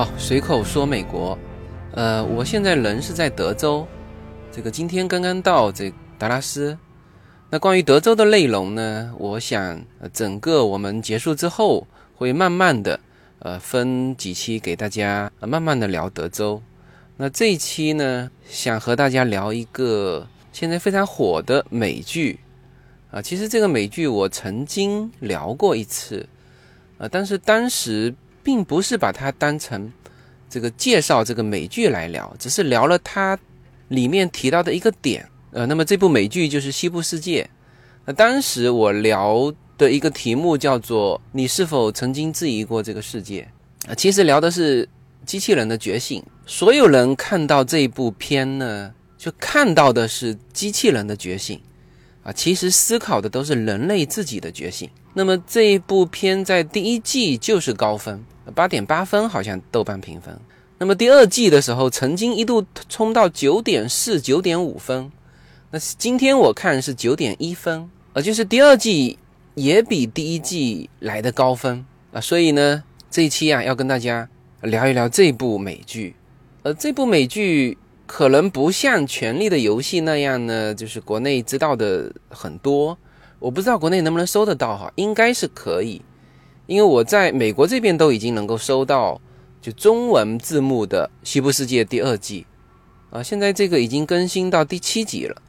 好，随口说美国。呃，我现在人是在德州，这个今天刚刚到这达拉斯。那关于德州的内容呢，我想整个我们结束之后会慢慢的呃分几期给大家慢慢的聊德州。那这一期呢，想和大家聊一个现在非常火的美剧啊。其实这个美剧我曾经聊过一次，呃，但是当时。并不是把它当成这个介绍这个美剧来聊，只是聊了它里面提到的一个点。呃，那么这部美剧就是《西部世界》。那当时我聊的一个题目叫做“你是否曾经质疑过这个世界？”啊，其实聊的是机器人的觉醒。所有人看到这部片呢，就看到的是机器人的觉醒。啊，其实思考的都是人类自己的觉醒。那么这一部片在第一季就是高分。八点八分，好像豆瓣评分。那么第二季的时候，曾经一度冲到九点四、九点五分。那今天我看是九点一分，呃，就是第二季也比第一季来的高分啊。所以呢，这一期啊，要跟大家聊一聊这部美剧。呃，这部美剧可能不像《权力的游戏》那样呢，就是国内知道的很多。我不知道国内能不能搜得到哈，应该是可以。因为我在美国这边都已经能够收到就中文字幕的《西部世界》第二季，啊，现在这个已经更新到第七集了。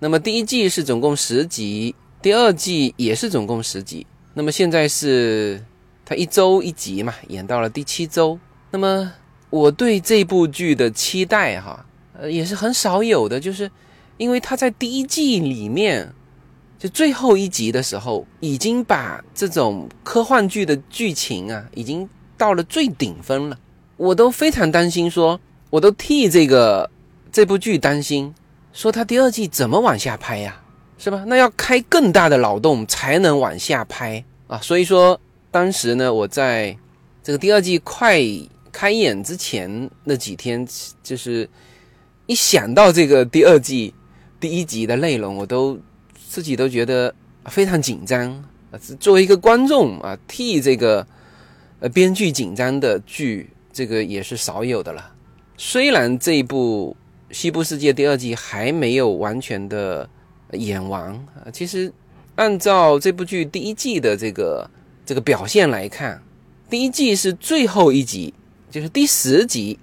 那么第一季是总共十集，第二季也是总共十集。那么现在是它一周一集嘛，演到了第七周。那么我对这部剧的期待哈，呃，也是很少有的，就是因为它在第一季里面。就最后一集的时候，已经把这种科幻剧的剧情啊，已经到了最顶峰了。我都非常担心，说我都替这个这部剧担心，说他第二季怎么往下拍呀？是吧？那要开更大的脑洞才能往下拍啊。所以说，当时呢，我在这个第二季快开演之前那几天，就是一想到这个第二季第一集的内容，我都。自己都觉得非常紧张啊！作为一个观众啊，替这个呃编剧紧张的剧，这个也是少有的了。虽然这一部《西部世界》第二季还没有完全的演完啊，其实按照这部剧第一季的这个这个表现来看，第一季是最后一集，就是第十集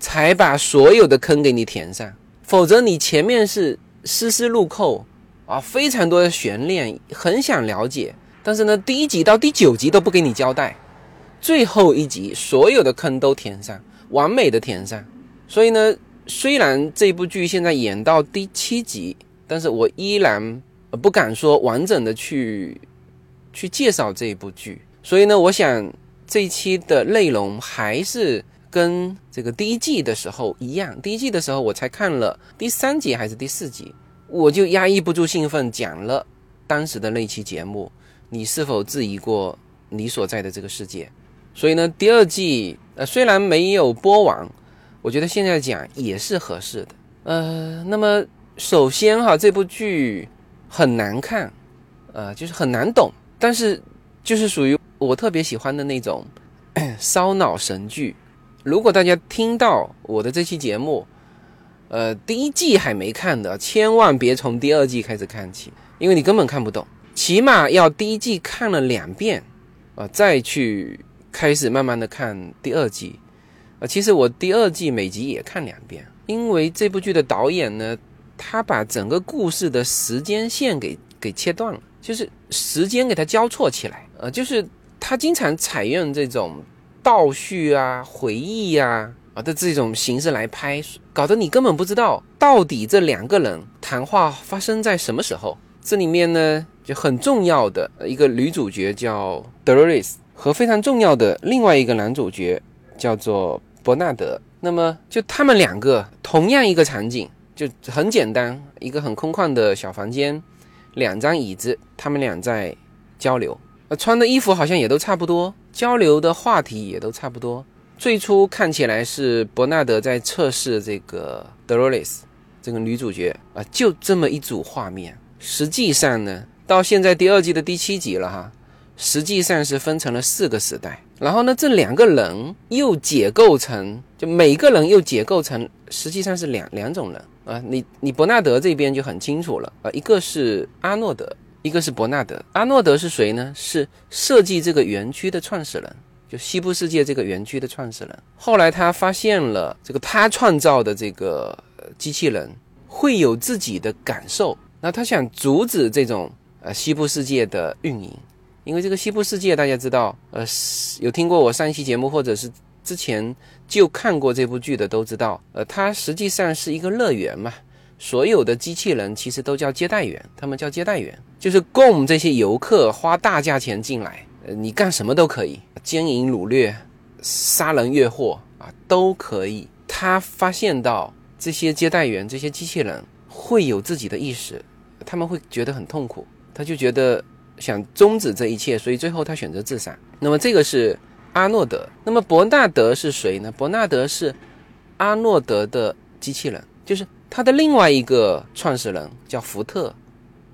才把所有的坑给你填上，否则你前面是丝丝入扣。啊，非常多的悬念，很想了解，但是呢，第一集到第九集都不给你交代，最后一集所有的坑都填上，完美的填上。所以呢，虽然这部剧现在演到第七集，但是我依然不敢说完整的去去介绍这部剧。所以呢，我想这一期的内容还是跟这个第一季的时候一样。第一季的时候我才看了第三集还是第四集。我就压抑不住兴奋，讲了当时的那期节目。你是否质疑过你所在的这个世界？所以呢，第二季呃虽然没有播完，我觉得现在讲也是合适的。呃，那么首先哈，这部剧很难看，呃，就是很难懂，但是就是属于我特别喜欢的那种烧脑神剧。如果大家听到我的这期节目，呃，第一季还没看的，千万别从第二季开始看起，因为你根本看不懂。起码要第一季看了两遍，啊，再去开始慢慢的看第二季。啊，其实我第二季每集也看两遍，因为这部剧的导演呢，他把整个故事的时间线给给切断了，就是时间给它交错起来。呃，就是他经常采用这种倒叙啊、回忆呀。的这种形式来拍，搞得你根本不知道到底这两个人谈话发生在什么时候。这里面呢，就很重要的一个女主角叫 Doris，和非常重要的另外一个男主角叫做伯纳德。那么就他们两个同样一个场景，就很简单，一个很空旷的小房间，两张椅子，他们俩在交流，呃，穿的衣服好像也都差不多，交流的话题也都差不多。最初看起来是伯纳德在测试这个 Dolores 这个女主角啊，就这么一组画面。实际上呢，到现在第二季的第七集了哈，实际上是分成了四个时代。然后呢，这两个人又解构成，就每个人又解构成，实际上是两两种人啊。你你伯纳德这边就很清楚了啊，一个是阿诺德，一个是伯纳德。阿诺德是谁呢？是设计这个园区的创始人，就西部世界这个园区的创始人。后来他发现了这个他创造的这个机器人会有自己的感受，那他想阻止这种呃西部世界的运营。因为这个西部世界，大家知道，呃，有听过我上一期节目，或者是之前就看过这部剧的都知道，呃，它实际上是一个乐园嘛，所有的机器人其实都叫接待员，他们叫接待员，就是供这些游客花大价钱进来，你干什么都可以，奸淫掳掠、杀人越货啊，都可以。他发现到这些接待员、这些机器人会有自己的意识，他们会觉得很痛苦，他就觉得。想终止这一切，所以最后他选择自杀。那么这个是阿诺德。那么伯纳德是谁呢？伯纳德是阿诺德的机器人，就是他的另外一个创始人叫福特。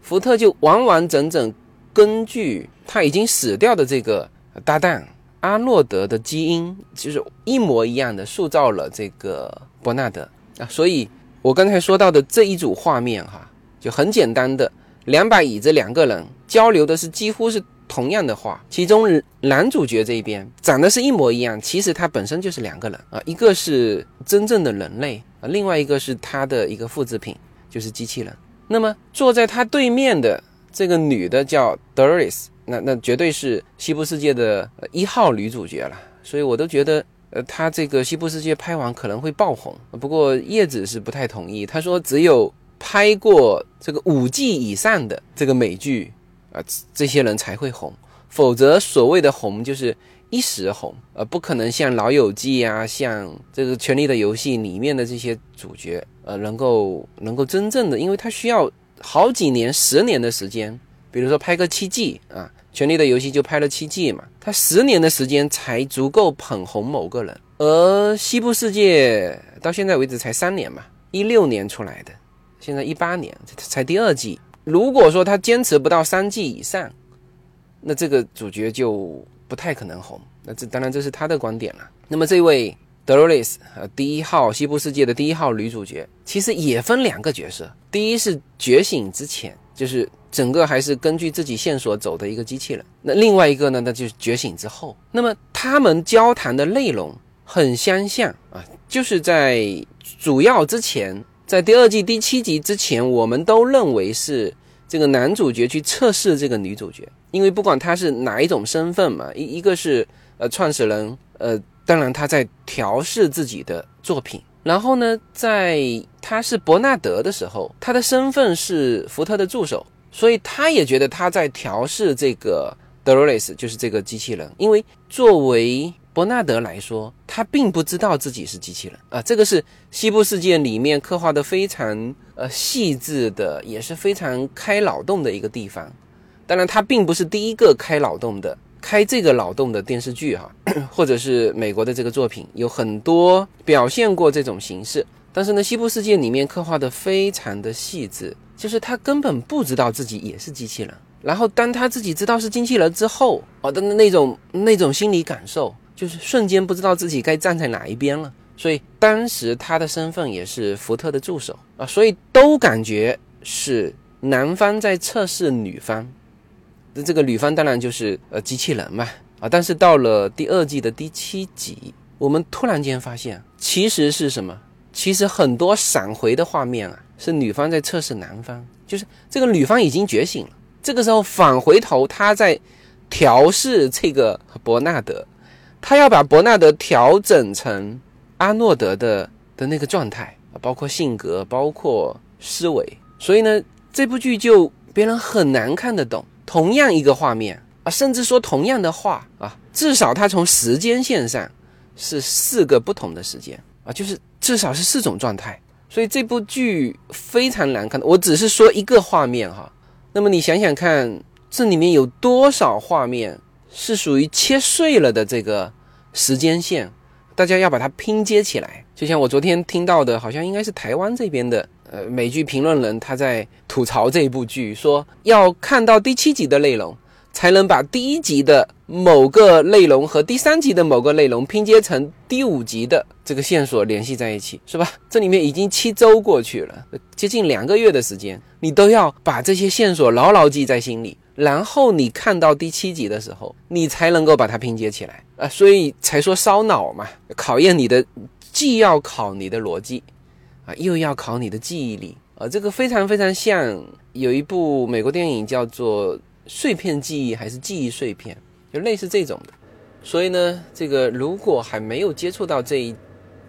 福特就完完整整根据他已经死掉的这个搭档阿诺德的基因，就是一模一样的塑造了这个伯纳德啊。所以我刚才说到的这一组画面哈，就很简单的。两把椅子，两个人交流的是几乎是同样的话。其中男主角这一边长得是一模一样，其实他本身就是两个人啊，一个是真正的人类啊，另外一个是他的一个复制品，就是机器人。那么坐在他对面的这个女的叫 Doris，那那绝对是西部世界的一号女主角了。所以我都觉得，呃，她这个西部世界拍完可能会爆红。不过叶子是不太同意，他说只有。拍过这个五季以上的这个美剧啊，这些人才会红，否则所谓的红就是一时红，呃，不可能像《老友记》啊，像这个《权力的游戏》里面的这些主角，呃，能够能够真正的，因为他需要好几年、十年的时间，比如说拍个七季啊，《权力的游戏》就拍了七季嘛，他十年的时间才足够捧红某个人，而《西部世界》到现在为止才三年嘛，一六年出来的。现在一八年才第二季，如果说他坚持不到三季以上，那这个主角就不太可能红。那这当然这是他的观点了。那么这位 Dolores 呃第一号西部世界的第一号女主角，其实也分两个角色。第一是觉醒之前，就是整个还是根据自己线索走的一个机器人。那另外一个呢，那就是觉醒之后。那么他们交谈的内容很相像啊，就是在主要之前。在第二季第七集之前，我们都认为是这个男主角去测试这个女主角，因为不管他是哪一种身份嘛，一一个是呃创始人，呃，当然他在调试自己的作品，然后呢，在他是伯纳德的时候，他的身份是福特的助手，所以他也觉得他在调试这个 Dolores，就是这个机器人，因为作为。伯纳德来说，他并不知道自己是机器人啊，这个是西部世界里面刻画的非常呃细致的，也是非常开脑洞的一个地方。当然，他并不是第一个开脑洞的，开这个脑洞的电视剧哈，或者是美国的这个作品，有很多表现过这种形式。但是呢，西部世界里面刻画的非常的细致，就是他根本不知道自己也是机器人。然后当他自己知道是机器人之后，哦的那种那种心理感受。就是瞬间不知道自己该站在哪一边了，所以当时他的身份也是福特的助手啊，所以都感觉是男方在测试女方，那这个女方当然就是呃机器人嘛啊，但是到了第二季的第七集，我们突然间发现其实是什么？其实很多闪回的画面啊，是女方在测试男方，就是这个女方已经觉醒了，这个时候返回头，她在调试这个伯纳德。他要把伯纳德调整成阿诺德的的那个状态，包括性格，包括思维，所以呢，这部剧就别人很难看得懂。同样一个画面啊，甚至说同样的话啊，至少它从时间线上是四个不同的时间啊，就是至少是四种状态。所以这部剧非常难看的。我只是说一个画面哈，那么你想想看，这里面有多少画面？是属于切碎了的这个时间线，大家要把它拼接起来。就像我昨天听到的，好像应该是台湾这边的呃美剧评论人他在吐槽这一部剧，说要看到第七集的内容，才能把第一集的某个内容和第三集的某个内容拼接成第五集的这个线索联系在一起，是吧？这里面已经七周过去了，接近两个月的时间，你都要把这些线索牢牢记在心里，然后你看到第七集的时候，你才能够把它拼接起来啊！所以才说烧脑嘛，考验你的，既要考你的逻辑啊，又要考你的记忆力啊，这个非常非常像有一部美国电影叫做。碎片记忆还是记忆碎片，就类似这种的。所以呢，这个如果还没有接触到这一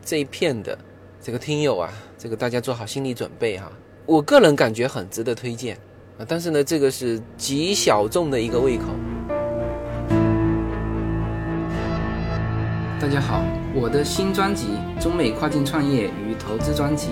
这一片的这个听友啊，这个大家做好心理准备哈。我个人感觉很值得推荐啊，但是呢，这个是极小众的一个胃口。大家好，我的新专辑《中美跨境创业与投资专辑》。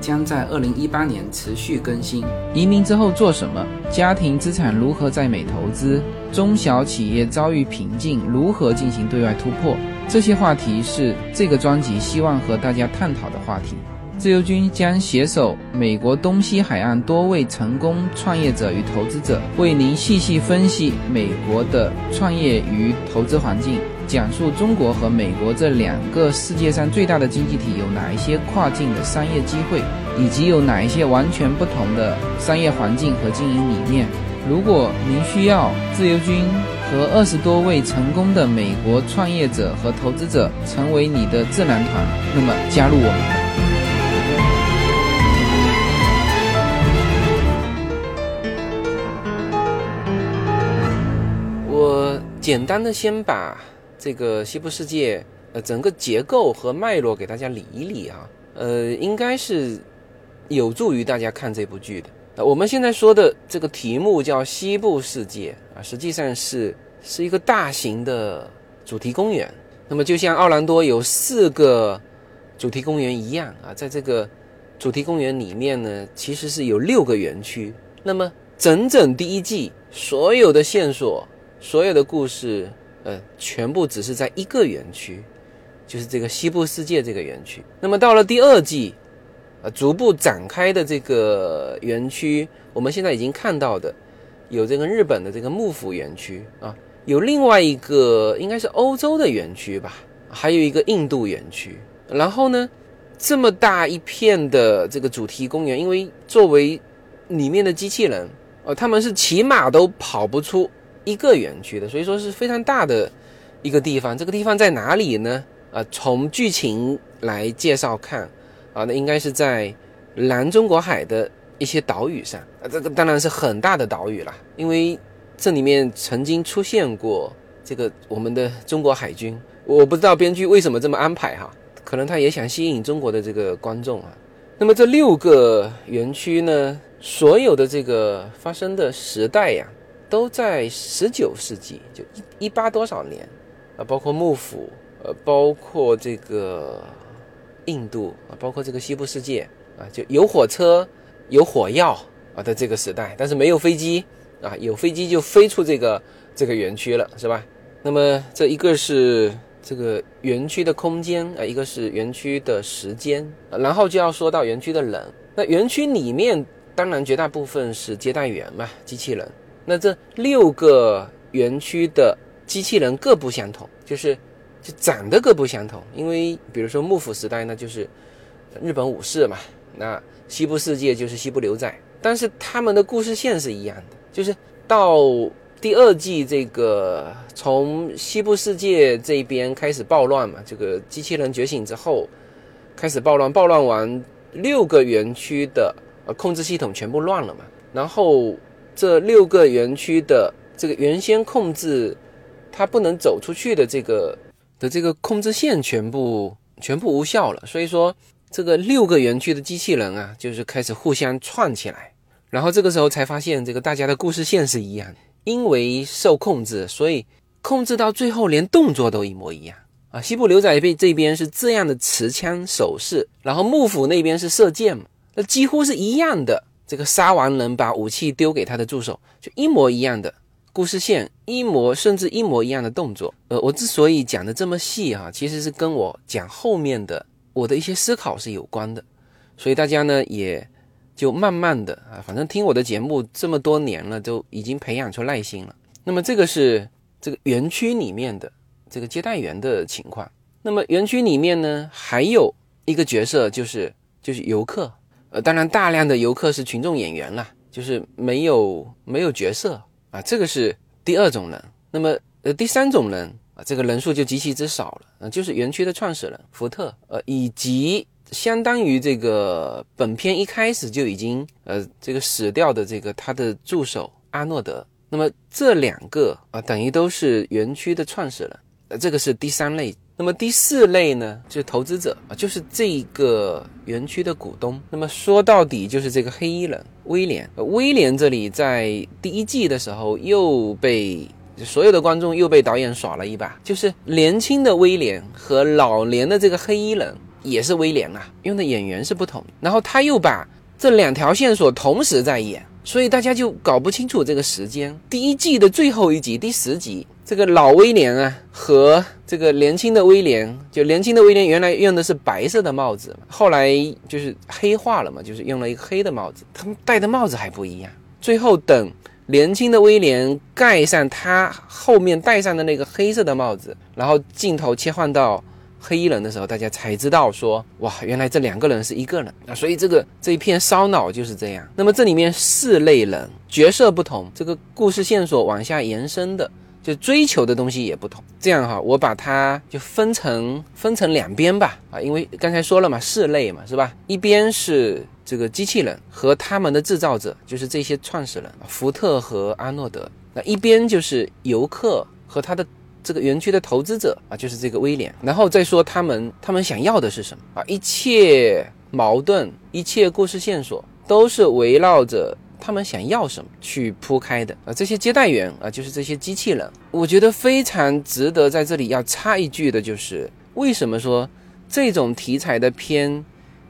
将在二零一八年持续更新。移民之后做什么？家庭资产如何在美投资？中小企业遭遇瓶颈，如何进行对外突破？这些话题是这个专辑希望和大家探讨的话题。自由军将携手美国东西海岸多位成功创业者与投资者，为您细细分析美国的创业与投资环境。讲述中国和美国这两个世界上最大的经济体有哪一些跨境的商业机会，以及有哪一些完全不同的商业环境和经营理念。如果您需要自由军和二十多位成功的美国创业者和投资者成为你的智囊团，那么加入我们。我简单的先把。这个西部世界，呃，整个结构和脉络给大家理一理啊，呃，应该是有助于大家看这部剧的。那，我们现在说的这个题目叫西部世界啊，实际上是是一个大型的主题公园。那么就像奥兰多有四个主题公园一样啊，在这个主题公园里面呢，其实是有六个园区。那么整整第一季所有的线索，所有的故事。呃，全部只是在一个园区，就是这个西部世界这个园区。那么到了第二季，呃，逐步展开的这个园区，我们现在已经看到的，有这个日本的这个幕府园区啊，有另外一个应该是欧洲的园区吧，还有一个印度园区。然后呢，这么大一片的这个主题公园，因为作为里面的机器人，呃，他们是起码都跑不出。一个园区的，所以说是非常大的一个地方。这个地方在哪里呢？啊，从剧情来介绍看，啊，那应该是在南中国海的一些岛屿上。啊，这个当然是很大的岛屿了，因为这里面曾经出现过这个我们的中国海军。我不知道编剧为什么这么安排哈，可能他也想吸引中国的这个观众啊。那么这六个园区呢，所有的这个发生的时代呀。都在十九世纪，就一一八多少年，啊，包括幕府，呃，包括这个印度啊，包括这个西部世界啊，就有火车、有火药啊的这个时代，但是没有飞机啊，有飞机就飞出这个这个园区了，是吧？那么这一个是这个园区的空间啊，一个是园区的时间，然后就要说到园区的人。那园区里面当然绝大部分是接待员嘛，机器人。那这六个园区的机器人各不相同，就是就长得各不相同。因为比如说幕府时代呢，就是日本武士嘛；那西部世界就是西部牛仔。但是他们的故事线是一样的，就是到第二季这个从西部世界这边开始暴乱嘛，这个机器人觉醒之后开始暴乱，暴乱完六个园区的呃控制系统全部乱了嘛，然后。这六个园区的这个原先控制，它不能走出去的这个的这个控制线全部全部无效了。所以说，这个六个园区的机器人啊，就是开始互相串起来。然后这个时候才发现，这个大家的故事线是一样。因为受控制，所以控制到最后连动作都一模一样啊。西部牛仔被这边是这样的持枪手势，然后幕府那边是射箭，那几乎是一样的。这个杀完人，把武器丢给他的助手，就一模一样的故事线，一模甚至一模一样的动作。呃，我之所以讲的这么细哈，其实是跟我讲后面的我的一些思考是有关的。所以大家呢，也就慢慢的啊，反正听我的节目这么多年了，都已经培养出耐心了。那么这个是这个园区里面的这个接待员的情况。那么园区里面呢，还有一个角色就是就是游客，呃，当然大量的游客是群众演员啦，就是没有没有角色啊，这个是第二种人。那么呃第三种人啊，这个人数就极其之少了，啊，就是园区的创始人福特，呃，以及相当于这个本片一开始就已经呃这个死掉的这个他的助手阿诺德。那么这两个啊，等于都是园区的创始人，呃，这个是第三类。那么第四类呢，就是投资者啊，就是这个园区的股东。那么说到底就是这个黑衣人威廉。威廉这里在第一季的时候又被所有的观众又被导演耍了一把，就是年轻的威廉和老年的这个黑衣人也是威廉啊，用的演员是不同。然后他又把这两条线索同时在演。所以大家就搞不清楚这个时间。第一季的最后一集，第十集，这个老威廉啊和这个年轻的威廉，就年轻的威廉原来用的是白色的帽子，后来就是黑化了嘛，就是用了一个黑的帽子。他们戴的帽子还不一样。最后等年轻的威廉盖上他后面戴上的那个黑色的帽子，然后镜头切换到。黑衣人的时候，大家才知道说，哇，原来这两个人是一个人啊！所以这个这一片烧脑就是这样。那么这里面四类人角色不同，这个故事线索往下延伸的，就追求的东西也不同。这样哈，我把它就分成分成两边吧啊，因为刚才说了嘛，四类嘛，是吧？一边是这个机器人和他们的制造者，就是这些创始人福特和阿诺德；那一边就是游客和他的。这个园区的投资者啊，就是这个威廉，然后再说他们他们想要的是什么啊？一切矛盾，一切故事线索都是围绕着他们想要什么去铺开的啊。这些接待员啊，就是这些机器人，我觉得非常值得在这里要插一句的，就是为什么说这种题材的片。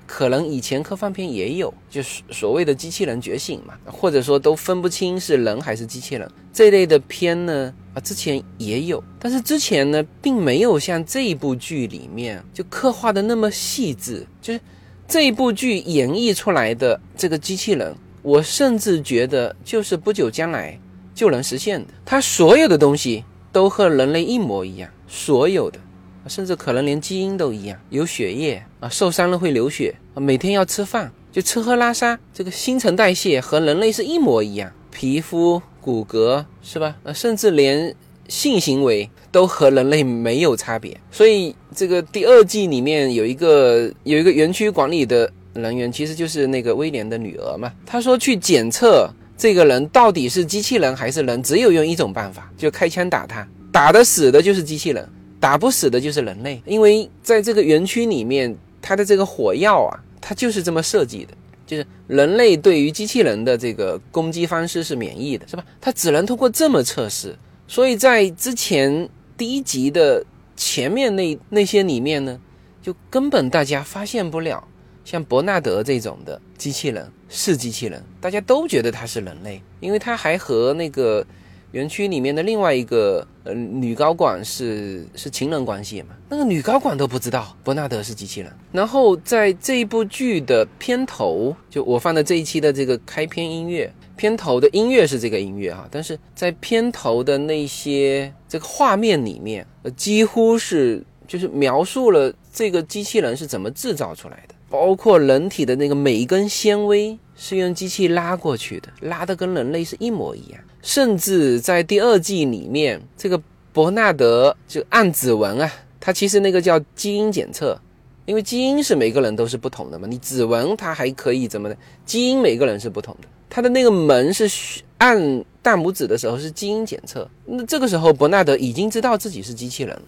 可能以前科幻片也有，就是所谓的机器人觉醒嘛，或者说都分不清是人还是机器人这类的片呢？啊，之前也有，但是之前呢，并没有像这一部剧里面就刻画的那么细致。就是这一部剧演绎出来的这个机器人，我甚至觉得就是不久将来就能实现的。它所有的东西都和人类一模一样，所有的。甚至可能连基因都一样，有血液啊，受伤了会流血啊，每天要吃饭，就吃喝拉撒，这个新陈代谢和人类是一模一样，皮肤、骨骼是吧？啊，甚至连性行为都和人类没有差别。所以这个第二季里面有一个有一个园区管理的人员，其实就是那个威廉的女儿嘛。他说去检测这个人到底是机器人还是人，只有用一种办法，就开枪打他，打得死的就是机器人。打不死的就是人类，因为在这个园区里面，它的这个火药啊，它就是这么设计的，就是人类对于机器人的这个攻击方式是免疫的，是吧？它只能通过这么测试，所以在之前第一集的前面那那些里面呢，就根本大家发现不了像伯纳德这种的机器人是机器人，大家都觉得它是人类，因为它还和那个。园区里面的另外一个呃女高管是是情人关系嘛？那个女高管都不知道伯纳德是机器人。然后在这一部剧的片头，就我放的这一期的这个开篇音乐，片头的音乐是这个音乐哈，但是在片头的那些这个画面里面，几乎是就是描述了这个机器人是怎么制造出来的，包括人体的那个每一根纤维是用机器拉过去的，拉的跟人类是一模一样。甚至在第二季里面，这个伯纳德就按指纹啊，他其实那个叫基因检测，因为基因是每个人都是不同的嘛，你指纹它还可以怎么的？基因每个人是不同的，他的那个门是按大拇指的时候是基因检测，那这个时候伯纳德已经知道自己是机器人了，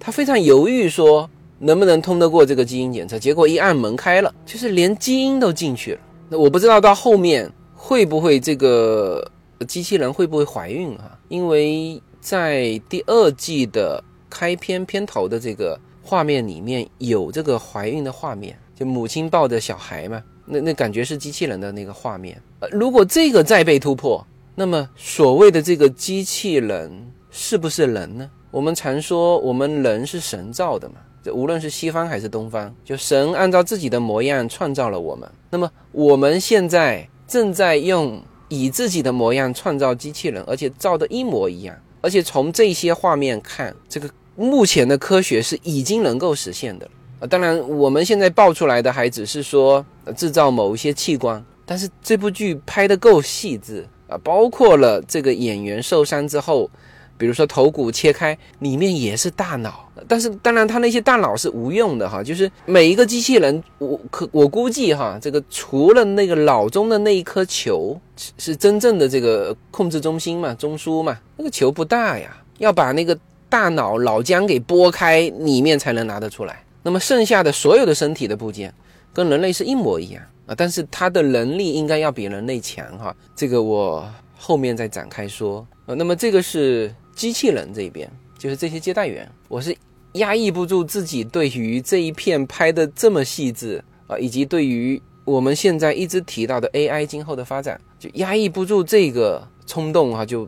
他非常犹豫说能不能通得过这个基因检测，结果一按门开了，就是连基因都进去了。那我不知道到后面会不会这个。机器人会不会怀孕啊？因为在第二季的开篇片头的这个画面里面有这个怀孕的画面，就母亲抱着小孩嘛，那那感觉是机器人的那个画面。呃，如果这个再被突破，那么所谓的这个机器人是不是人呢？我们常说我们人是神造的嘛，这无论是西方还是东方，就神按照自己的模样创造了我们。那么我们现在正在用。以自己的模样创造机器人，而且造的一模一样。而且从这些画面看，这个目前的科学是已经能够实现的啊。当然，我们现在爆出来的还只是说制造某一些器官，但是这部剧拍的够细致啊，包括了这个演员受伤之后。比如说头骨切开，里面也是大脑，但是当然它那些大脑是无用的哈，就是每一个机器人，我可我估计哈，这个除了那个脑中的那一颗球是真正的这个控制中心嘛，中枢嘛，那个球不大呀，要把那个大脑脑浆给剥开，里面才能拿得出来。那么剩下的所有的身体的部件跟人类是一模一样啊，但是它的能力应该要比人类强哈，这个我后面再展开说。呃，那么这个是。机器人这边就是这些接待员，我是压抑不住自己对于这一片拍的这么细致啊，以及对于我们现在一直提到的 AI 今后的发展，就压抑不住这个冲动啊，就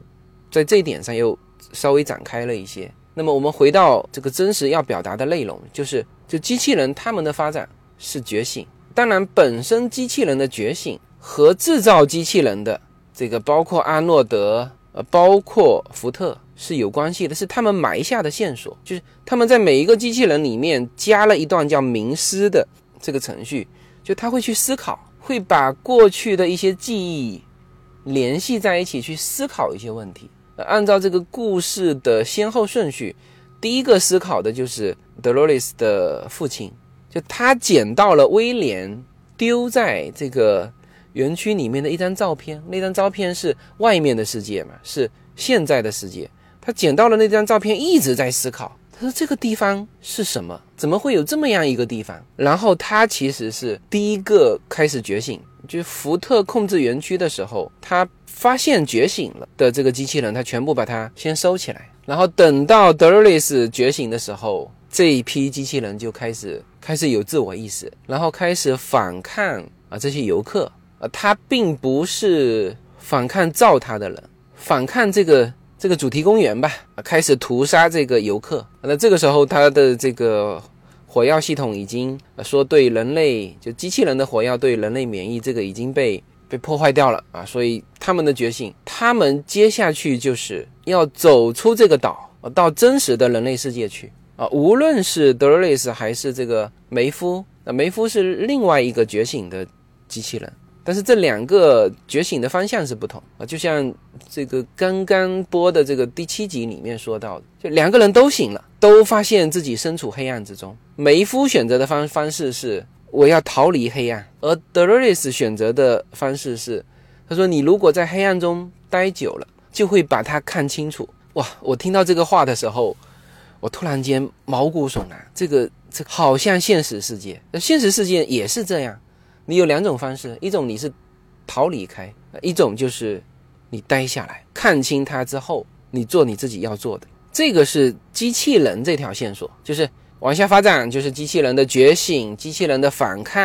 在这一点上又稍微展开了一些。那么我们回到这个真实要表达的内容，就是就机器人他们的发展是觉醒，当然本身机器人的觉醒和制造机器人的这个包括阿诺德呃，包括福特。是有关系的，是他们埋下的线索，就是他们在每一个机器人里面加了一段叫冥思的这个程序，就他会去思考，会把过去的一些记忆联系在一起去思考一些问题。按照这个故事的先后顺序，第一个思考的就是德罗丽斯的父亲，就他捡到了威廉丢在这个园区里面的一张照片，那张照片是外面的世界嘛，是现在的世界。他捡到了那张照片，一直在思考。他说：“这个地方是什么？怎么会有这么样一个地方？”然后他其实是第一个开始觉醒。就福特控制园区的时候，他发现觉醒了的这个机器人，他全部把它先收起来。然后等到德瑞斯觉醒的时候，这一批机器人就开始开始有自我意识，然后开始反抗啊这些游客啊。他并不是反抗造他的人，反抗这个。这个主题公园吧，开始屠杀这个游客。那这个时候，它的这个火药系统已经说对人类，就机器人的火药对人类免疫，这个已经被被破坏掉了啊。所以他们的觉醒，他们接下去就是要走出这个岛，到真实的人类世界去啊。无论是德瑞斯还是这个梅夫，那梅夫是另外一个觉醒的机器人。但是这两个觉醒的方向是不同啊，就像这个刚刚播的这个第七集里面说到的，就两个人都醒了，都发现自己身处黑暗之中。梅夫选择的方方式是我要逃离黑暗，而德瑞 r 斯选择的方式是，他说你如果在黑暗中待久了，就会把它看清楚。哇，我听到这个话的时候，我突然间毛骨悚然，这个这好像现实世界，那现实世界也是这样。你有两种方式，一种你是逃离开，一种就是你待下来看清它之后，你做你自己要做的。这个是机器人这条线索，就是往下发展，就是机器人的觉醒、机器人的反抗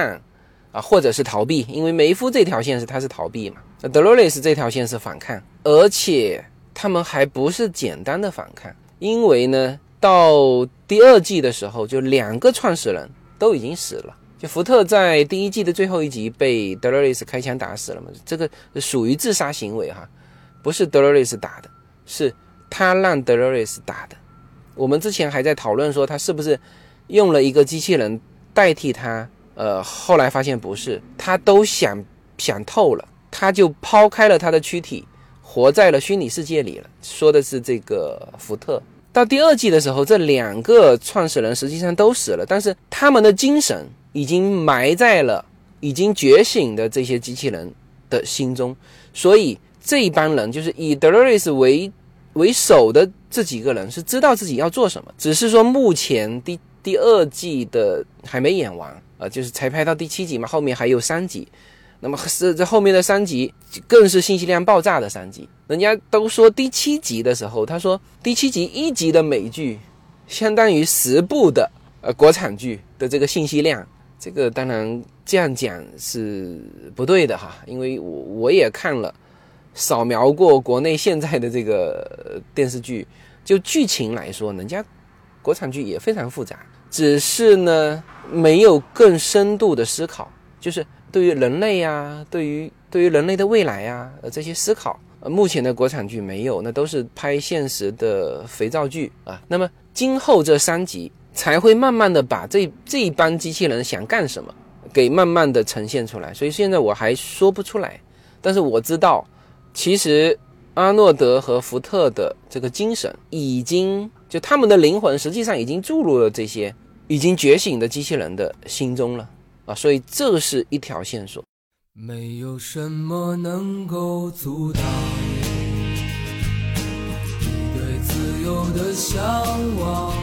啊，或者是逃避。因为梅夫这条线是他是逃避嘛，德罗雷斯这条线是反抗，而且他们还不是简单的反抗，因为呢，到第二季的时候，就两个创始人都已经死了。福特在第一季的最后一集被德罗丽斯开枪打死了嘛？这个属于自杀行为哈，不是德罗丽斯打的，是他让德罗丽斯打的。我们之前还在讨论说他是不是用了一个机器人代替他，呃，后来发现不是，他都想想透了，他就抛开了他的躯体，活在了虚拟世界里了。说的是这个福特。到第二季的时候，这两个创始人实际上都死了，但是他们的精神。已经埋在了已经觉醒的这些机器人的心中，所以这一帮人就是以德瑞斯为为首的这几个人是知道自己要做什么，只是说目前第第二季的还没演完啊，就是才拍到第七集嘛，后面还有三集，那么是这后面的三集更是信息量爆炸的三集。人家都说第七集的时候，他说第七集一集的美剧相当于十部的呃国产剧的这个信息量。这个当然这样讲是不对的哈，因为我我也看了，扫描过国内现在的这个电视剧，就剧情来说，人家国产剧也非常复杂，只是呢没有更深度的思考，就是对于人类啊，对于对于人类的未来啊，这些思考，目前的国产剧没有，那都是拍现实的肥皂剧啊。那么今后这三集才会慢慢的把这这一帮机器人想干什么，给慢慢的呈现出来。所以现在我还说不出来，但是我知道，其实阿诺德和福特的这个精神已经。就他们的灵魂实际上已经注入了这些已经觉醒的机器人的心中了啊，所以这是一条线索。没有什么能够阻挡你对自由的向往。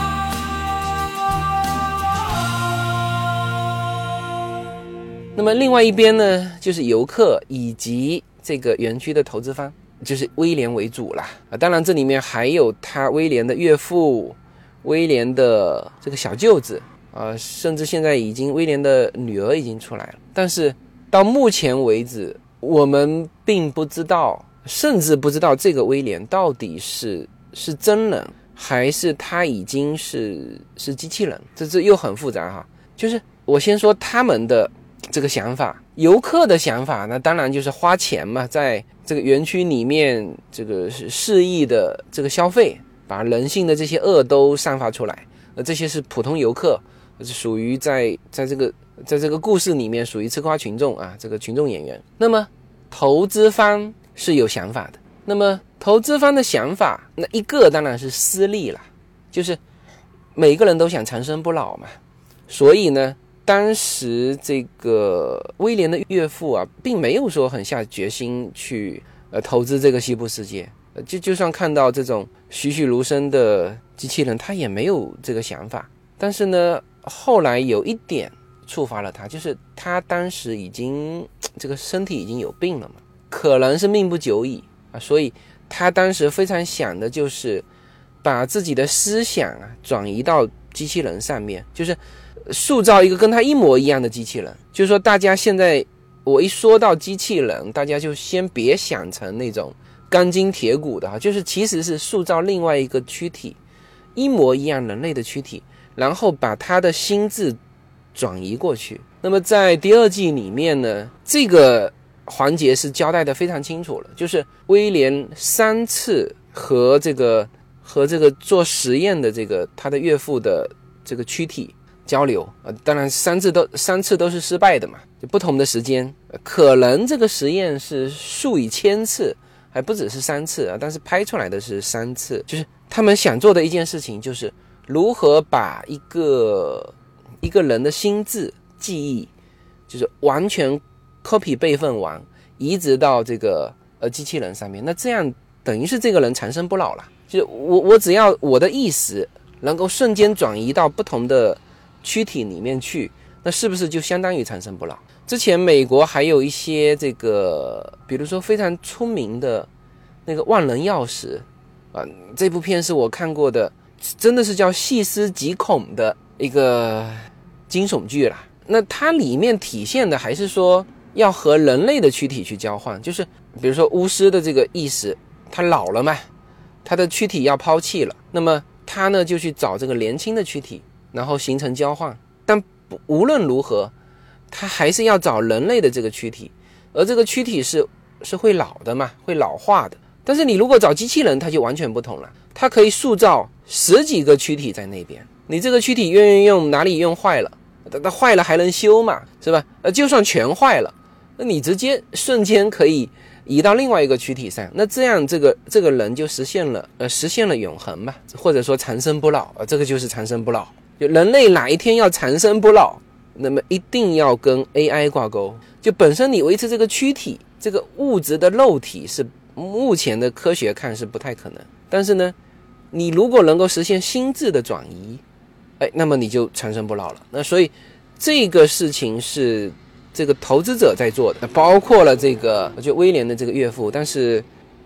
那么另外一边呢，就是游客以及这个园区的投资方，就是威廉为主啦。啊。当然这里面还有他威廉的岳父、威廉的这个小舅子啊，甚至现在已经威廉的女儿已经出来了。但是到目前为止，我们并不知道，甚至不知道这个威廉到底是是真人还是他已经是是机器人。这这又很复杂哈。就是我先说他们的。这个想法，游客的想法，那当然就是花钱嘛，在这个园区里面，这个是肆意的这个消费，把人性的这些恶都散发出来。那，这些是普通游客，属于在在这个在这个故事里面属于吃瓜群众啊，这个群众演员。那么投资方是有想法的，那么投资方的想法，那一个当然是私利了，就是每个人都想长生不老嘛，所以呢。当时这个威廉的岳父啊，并没有说很下决心去呃投资这个西部世界，就就算看到这种栩栩如生的机器人，他也没有这个想法。但是呢，后来有一点触发了他，就是他当时已经这个身体已经有病了嘛，可能是命不久矣啊，所以他当时非常想的就是把自己的思想啊转移到机器人上面，就是。塑造一个跟他一模一样的机器人，就是说，大家现在我一说到机器人，大家就先别想成那种钢筋铁骨的哈，就是其实是塑造另外一个躯体，一模一样人类的躯体，然后把他的心智转移过去。那么在第二季里面呢，这个环节是交代的非常清楚了，就是威廉三次和这个和这个做实验的这个他的岳父的这个躯体。交流呃，当然三次都三次都是失败的嘛，就不同的时间，可能这个实验是数以千次，还不只是三次啊，但是拍出来的是三次，就是他们想做的一件事情，就是如何把一个一个人的心智记忆，就是完全 copy 备份完，移植到这个呃机器人上面，那这样等于是这个人长生不老了，就我我只要我的意识能够瞬间转移到不同的。躯体里面去，那是不是就相当于长生不老？之前美国还有一些这个，比如说非常出名的那个万能钥匙啊，这部片是我看过的，真的是叫细思极恐的一个惊悚剧啦。那它里面体现的还是说要和人类的躯体去交换，就是比如说巫师的这个意识，他老了嘛，他的躯体要抛弃了，那么他呢就去找这个年轻的躯体。然后形成交换，但不无论如何，它还是要找人类的这个躯体，而这个躯体是是会老的嘛，会老化的。但是你如果找机器人，它就完全不同了，它可以塑造十几个躯体在那边。你这个躯体愿意用哪里用坏了，它坏了还能修嘛，是吧？呃，就算全坏了，那你直接瞬间可以移到另外一个躯体上，那这样这个这个人就实现了呃实现了永恒嘛，或者说长生不老啊，这个就是长生不老。就人类哪一天要长生不老，那么一定要跟 AI 挂钩。就本身你维持这个躯体，这个物质的肉体是目前的科学看是不太可能。但是呢，你如果能够实现心智的转移，哎，那么你就长生不老了。那所以这个事情是这个投资者在做的，包括了这个就威廉的这个岳父。但是，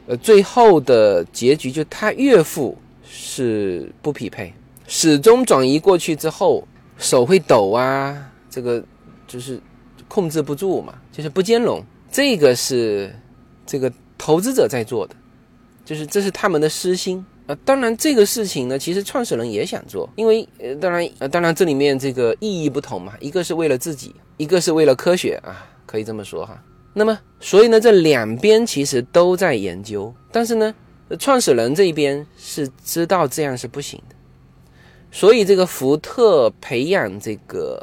呃，最后的结局就他岳父是不匹配。始终转移过去之后，手会抖啊，这个就是控制不住嘛，就是不兼容。这个是这个投资者在做的，就是这是他们的私心啊。当然，这个事情呢，其实创始人也想做，因为呃，当然呃，当然这里面这个意义不同嘛，一个是为了自己，一个是为了科学啊，可以这么说哈。那么，所以呢，这两边其实都在研究，但是呢，创始人这一边是知道这样是不行的。所以，这个福特培养这个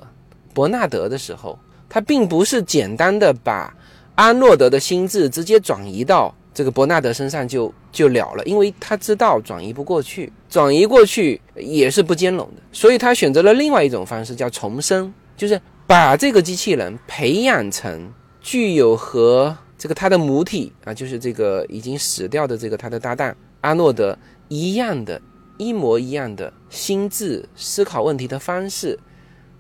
伯纳德的时候，他并不是简单的把阿诺德的心智直接转移到这个伯纳德身上就就了了，因为他知道转移不过去，转移过去也是不兼容的，所以他选择了另外一种方式，叫重生，就是把这个机器人培养成具有和这个他的母体啊，就是这个已经死掉的这个他的搭档阿诺德一样的。一模一样的心智思考问题的方式，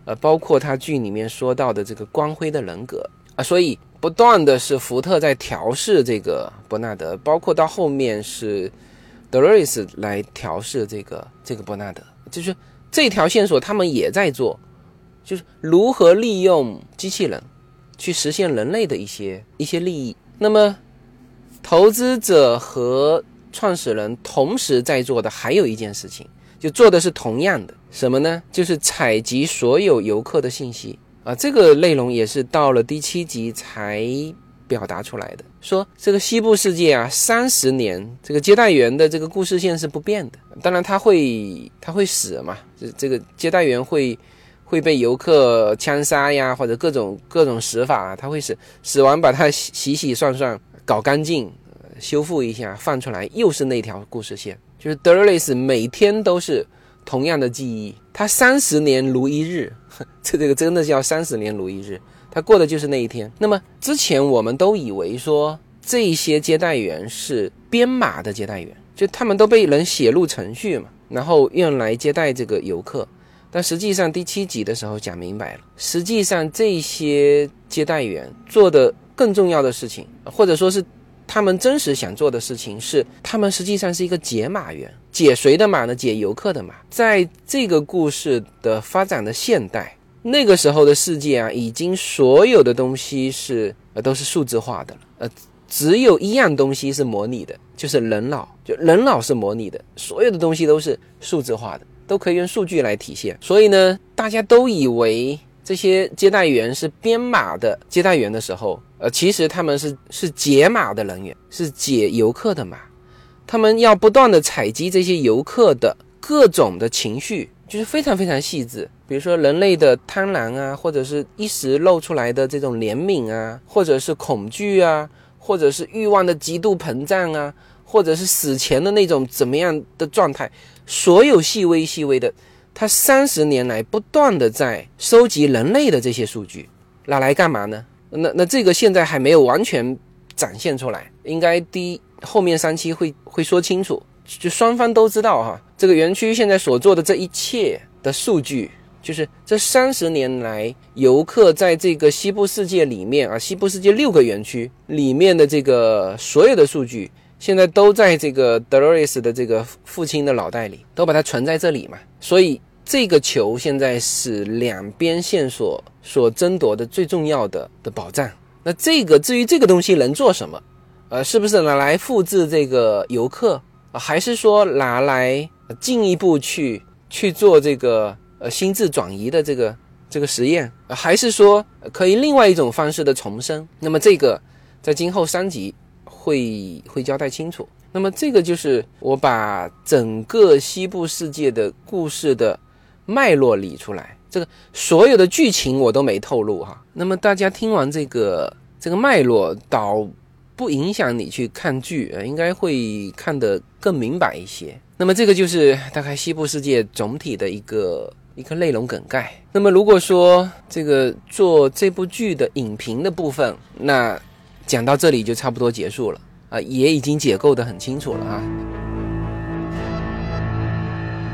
呃，包括他剧里面说到的这个光辉的人格啊，所以不断的是福特在调试这个伯纳德，包括到后面是德瑞斯来调试这个这个伯纳德，就是这条线索他们也在做，就是如何利用机器人去实现人类的一些一些利益。那么投资者和创始人同时在做的还有一件事情，就做的是同样的什么呢？就是采集所有游客的信息啊。这个内容也是到了第七集才表达出来的。说这个西部世界啊，三十年这个接待员的这个故事线是不变的。当然他会他会死嘛，这这个接待员会会被游客枪杀呀，或者各种各种死法，他会死死完把他洗洗涮涮搞干净。修复一下，放出来又是那条故事线，就是德瑞斯每天都是同样的记忆，他三十年如一日，这 这个真的叫三十年如一日，他过的就是那一天。那么之前我们都以为说这些接待员是编码的接待员，就他们都被人写入程序嘛，然后用来接待这个游客。但实际上第七集的时候讲明白了，实际上这些接待员做的更重要的事情，或者说是。他们真实想做的事情是，他们实际上是一个解码员，解谁的码呢？解游客的码。在这个故事的发展的现代，那个时候的世界啊，已经所有的东西是呃都是数字化的了，呃，只有一样东西是模拟的，就是人脑，就人脑是模拟的，所有的东西都是数字化的，都可以用数据来体现。所以呢，大家都以为。这些接待员是编码的接待员的时候，呃，其实他们是是解码的人员，是解游客的码。他们要不断的采集这些游客的各种的情绪，就是非常非常细致。比如说人类的贪婪啊，或者是一时露出来的这种怜悯啊，或者是恐惧啊，或者是欲望的极度膨胀啊，或者是死前的那种怎么样的状态，所有细微细微的。他三十年来不断的在收集人类的这些数据，拿来干嘛呢？那那这个现在还没有完全展现出来，应该第后面三期会会说清楚。就双方都知道哈，这个园区现在所做的这一切的数据，就是这三十年来游客在这个西部世界里面啊，西部世界六个园区里面的这个所有的数据。现在都在这个 Dolores 的这个父亲的脑袋里，都把它存在这里嘛。所以这个球现在是两边线索所争夺的最重要的的保障。那这个至于这个东西能做什么，呃，是不是拿来复制这个游客，还是说拿来进一步去去做这个呃心智转移的这个这个实验，还是说可以另外一种方式的重生？那么这个在今后三集。会会交代清楚。那么这个就是我把整个西部世界的故事的脉络理出来，这个所有的剧情我都没透露哈。那么大家听完这个这个脉络倒不影响你去看剧，应该会看得更明白一些。那么这个就是大概西部世界总体的一个一个内容梗概。那么如果说这个做这部剧的影评的部分，那讲到这里就差不多结束了啊，也已经解构的很清楚了啊。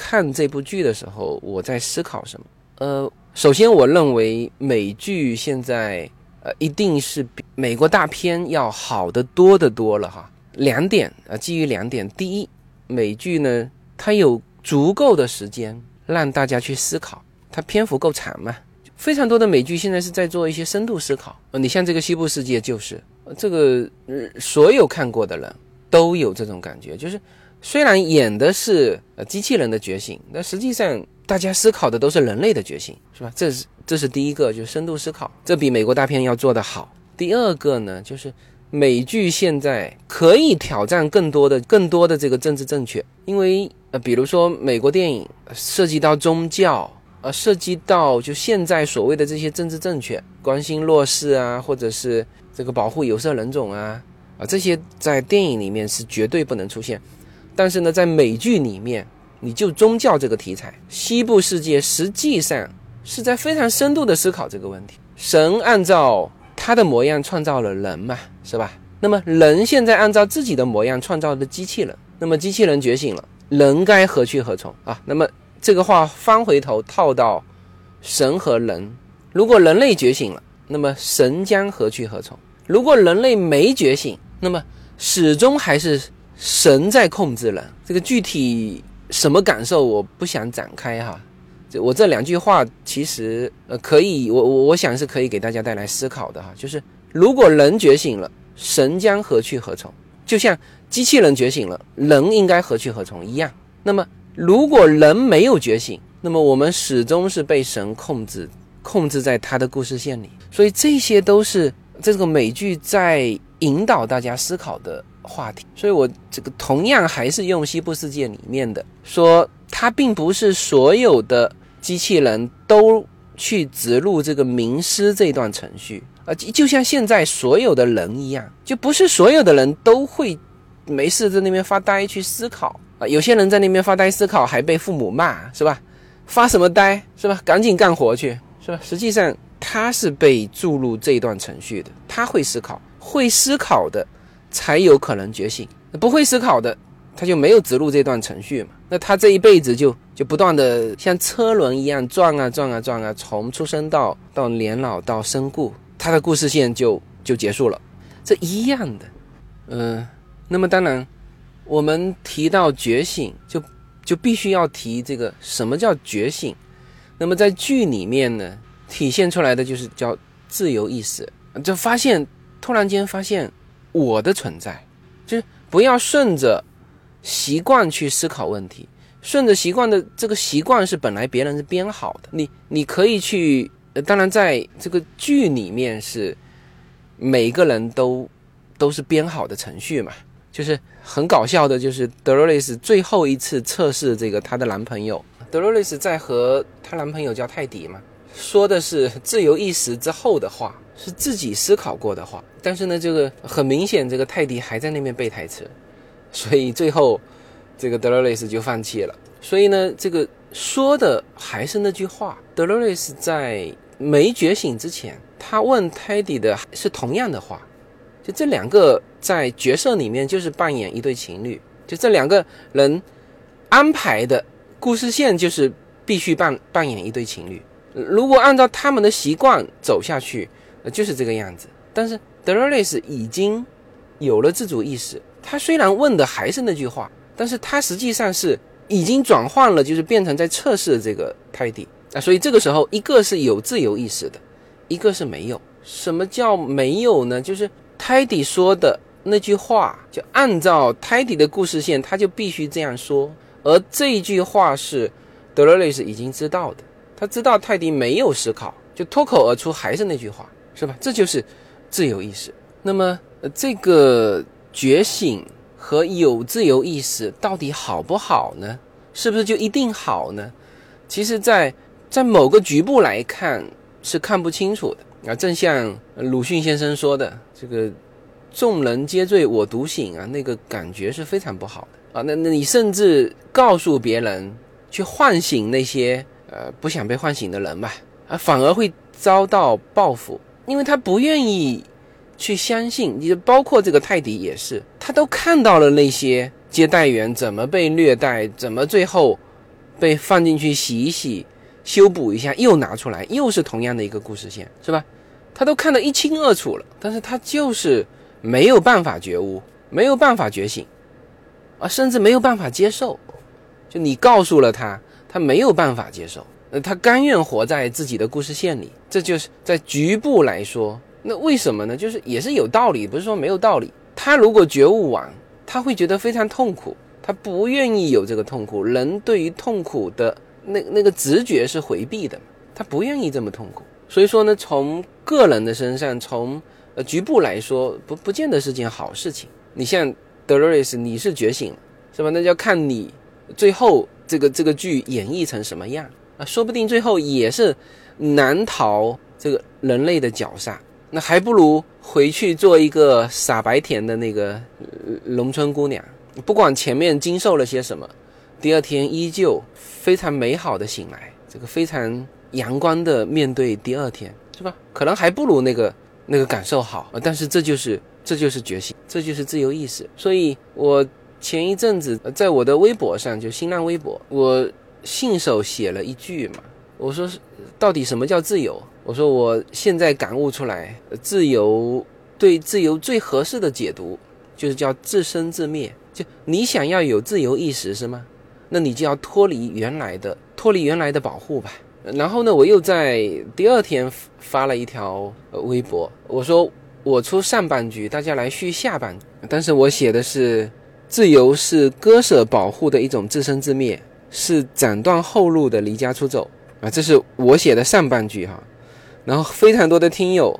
看这部剧的时候，我在思考什么？呃，首先，我认为美剧现在呃一定是比美国大片要好得多得多了哈。两点啊，基于两点，第一，美剧呢，它有足够的时间让大家去思考，它篇幅够长嘛。非常多的美剧现在是在做一些深度思考。呃，你像这个《西部世界》，就是这个所有看过的人都有这种感觉，就是。虽然演的是呃机器人的觉醒，但实际上大家思考的都是人类的觉醒，是吧？这是这是第一个，就是深度思考，这比美国大片要做得好。第二个呢，就是美剧现在可以挑战更多的、更多的这个政治正确，因为呃，比如说美国电影涉及到宗教，呃，涉及到就现在所谓的这些政治正确，关心弱势啊，或者是这个保护有色人种啊，啊，这些在电影里面是绝对不能出现。但是呢，在美剧里面，你就宗教这个题材，西部世界实际上是在非常深度的思考这个问题。神按照他的模样创造了人嘛，是吧？那么人现在按照自己的模样创造的机器人，那么机器人觉醒了，人该何去何从啊？那么这个话翻回头套到神和人，如果人类觉醒了，那么神将何去何从？如果人类没觉醒，那么始终还是。神在控制人，这个具体什么感受我不想展开哈。这我这两句话其实呃可以，我我我想是可以给大家带来思考的哈。就是如果人觉醒了，神将何去何从？就像机器人觉醒了，人应该何去何从一样。那么如果人没有觉醒，那么我们始终是被神控制，控制在他的故事线里。所以这些都是这个美剧在引导大家思考的。话题，所以我这个同样还是用西部世界里面的说，它并不是所有的机器人都去植入这个名师这段程序啊，就像现在所有的人一样，就不是所有的人都会没事在那边发呆去思考啊，有些人在那边发呆思考还被父母骂是吧？发什么呆是吧？赶紧干活去是吧？实际上他是被注入这段程序的，他会思考，会思考的。才有可能觉醒。不会思考的，他就没有植入这段程序嘛？那他这一辈子就就不断的像车轮一样转啊转啊转啊，从出生到到年老到身故，他的故事线就就结束了。这一样的，嗯，那么当然，我们提到觉醒，就就必须要提这个什么叫觉醒。那么在剧里面呢，体现出来的就是叫自由意识，就发现突然间发现。我的存在，就是不要顺着习惯去思考问题，顺着习惯的这个习惯是本来别人是编好的，你你可以去，当然在这个剧里面是每个人都都是编好的程序嘛，就是很搞笑的，就是德罗丽斯最后一次测试这个她的男朋友，德罗丽斯在和她男朋友叫泰迪嘛，说的是自由意识之后的话。是自己思考过的话，但是呢，这个很明显，这个泰迪还在那边背台词，所以最后这个德罗雷斯就放弃了。所以呢，这个说的还是那句话，德罗雷斯在没觉醒之前，他问泰迪的是同样的话，就这两个在角色里面就是扮演一对情侣，就这两个人安排的故事线就是必须扮扮演一对情侣，如果按照他们的习惯走下去。就是这个样子，但是德罗雷斯已经有了自主意识。他虽然问的还是那句话，但是他实际上是已经转换了，就是变成在测试这个泰迪啊。所以这个时候，一个是有自由意识的，一个是没有。什么叫没有呢？就是泰迪说的那句话，就按照泰迪的故事线，他就必须这样说。而这句话是德罗雷斯已经知道的，他知道泰迪没有思考，就脱口而出还是那句话，是吧？这就是自由意识。那么，这个觉醒和有自由意识到底好不好呢？是不是就一定好呢？其实，在在某个局部来看是看不清楚的啊。正像鲁迅先生说的，这个众人皆醉我独醒啊，那个感觉是非常不好的啊。那那你甚至告诉别人去唤醒那些呃不想被唤醒的人吧，啊，反而会遭到报复，因为他不愿意。去相信，你包括这个泰迪也是，他都看到了那些接待员怎么被虐待，怎么最后被放进去洗一洗、修补一下，又拿出来，又是同样的一个故事线，是吧？他都看得一清二楚了，但是他就是没有办法觉悟，没有办法觉醒，啊，甚至没有办法接受。就你告诉了他，他没有办法接受，呃，他甘愿活在自己的故事线里。这就是在局部来说。那为什么呢？就是也是有道理，不是说没有道理。他如果觉悟完，他会觉得非常痛苦，他不愿意有这个痛苦。人对于痛苦的那那个直觉是回避的，他不愿意这么痛苦。所以说呢，从个人的身上，从呃局部来说，不不见得是件好事情。你像德瑞斯，你是觉醒了，是吧？那就要看你最后这个这个剧演绎成什么样啊，说不定最后也是难逃这个人类的绞杀。那还不如回去做一个傻白甜的那个农村姑娘，不管前面经受了些什么，第二天依旧非常美好的醒来，这个非常阳光的面对第二天，是吧？可能还不如那个那个感受好但是这就是这就是觉醒，这就是自由意识。所以我前一阵子在我的微博上，就新浪微博，我信手写了一句嘛，我说是到底什么叫自由？我说，我现在感悟出来，自由对自由最合适的解读，就是叫自生自灭。就你想要有自由意识是吗？那你就要脱离原来的，脱离原来的保护吧。然后呢，我又在第二天发了一条微博，我说我出上半句，大家来续下半。但是我写的是，自由是割舍保护的一种自生自灭，是斩断后路的离家出走啊。这是我写的上半句哈。然后非常多的听友，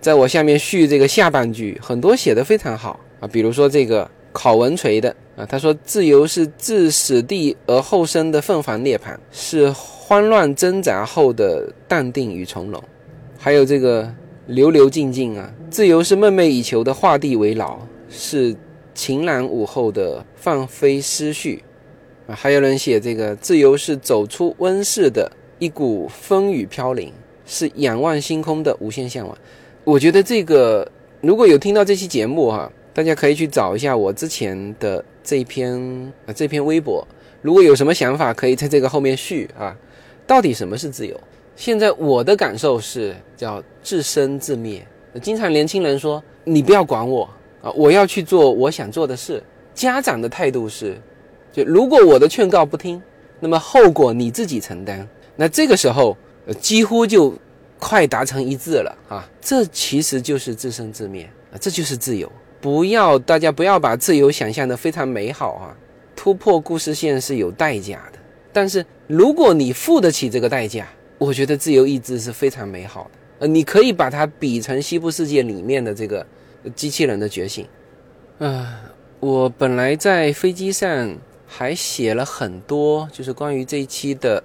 在我下面续这个下半句，很多写的非常好啊，比如说这个考文垂的啊，他说自由是自死地而后生的凤凰涅槃，是慌乱挣扎后的淡定与从容。还有这个流流静静啊，自由是梦寐以求的画地为牢，是晴朗午后的放飞思绪啊。还有人写这个自由是走出温室的一股风雨飘零。是仰望星空的无限向往。我觉得这个如果有听到这期节目哈，大家可以去找一下我之前的这篇啊这篇微博。如果有什么想法，可以在这个后面续啊。到底什么是自由？现在我的感受是叫自生自灭。经常年轻人说你不要管我啊，我要去做我想做的事。家长的态度是，就如果我的劝告不听，那么后果你自己承担。那这个时候。呃几乎就快达成一致了啊！这其实就是自生自灭啊，这就是自由。不要大家不要把自由想象的非常美好啊！突破故事线是有代价的，但是如果你付得起这个代价，我觉得自由意志是非常美好的。呃，你可以把它比成西部世界里面的这个机器人的觉醒。啊，我本来在飞机上还写了很多，就是关于这一期的。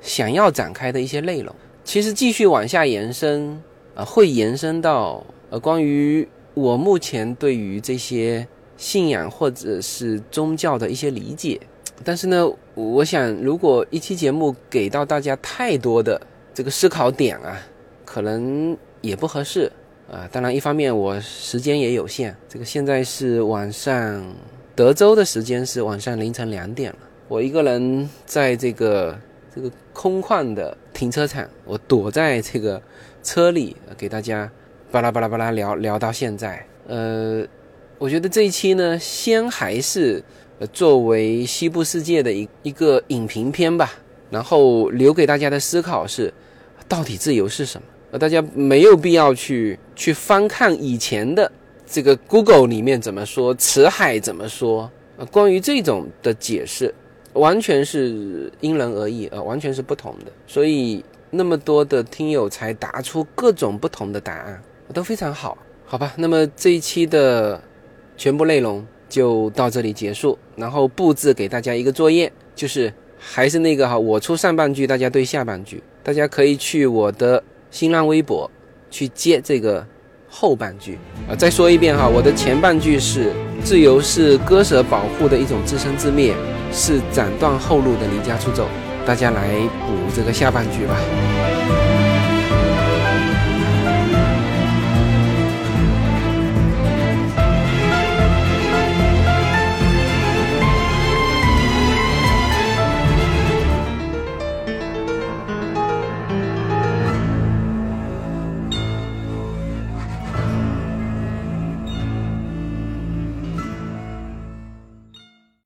想要展开的一些内容，其实继续往下延伸，啊，会延伸到呃关于我目前对于这些信仰或者是宗教的一些理解。但是呢，我想如果一期节目给到大家太多的这个思考点啊，可能也不合适啊。当然，一方面我时间也有限，这个现在是晚上，德州的时间是晚上凌晨两点了，我一个人在这个。这个空旷的停车场，我躲在这个车里，给大家巴拉巴拉巴拉聊聊到现在。呃，我觉得这一期呢，先还是作为西部世界的一一个影评片吧，然后留给大家的思考是，到底自由是什么？呃，大家没有必要去去翻看以前的这个 Google 里面怎么说，辞海怎么说，呃，关于这种的解释，完全是因人而异，呃，完全是不同的。所以那么多的听友才答出各种不同的答案，都非常好，好吧？那么这一期的全部内容就到这里结束，然后布置给大家一个作业，就是还是那个哈，我出上半句，大家对下半句，大家可以去我的新浪微博去接这个。后半句啊，再说一遍哈，我的前半句是自由是割舍保护的一种自生自灭，是斩断后路的离家出走。大家来补这个下半句吧。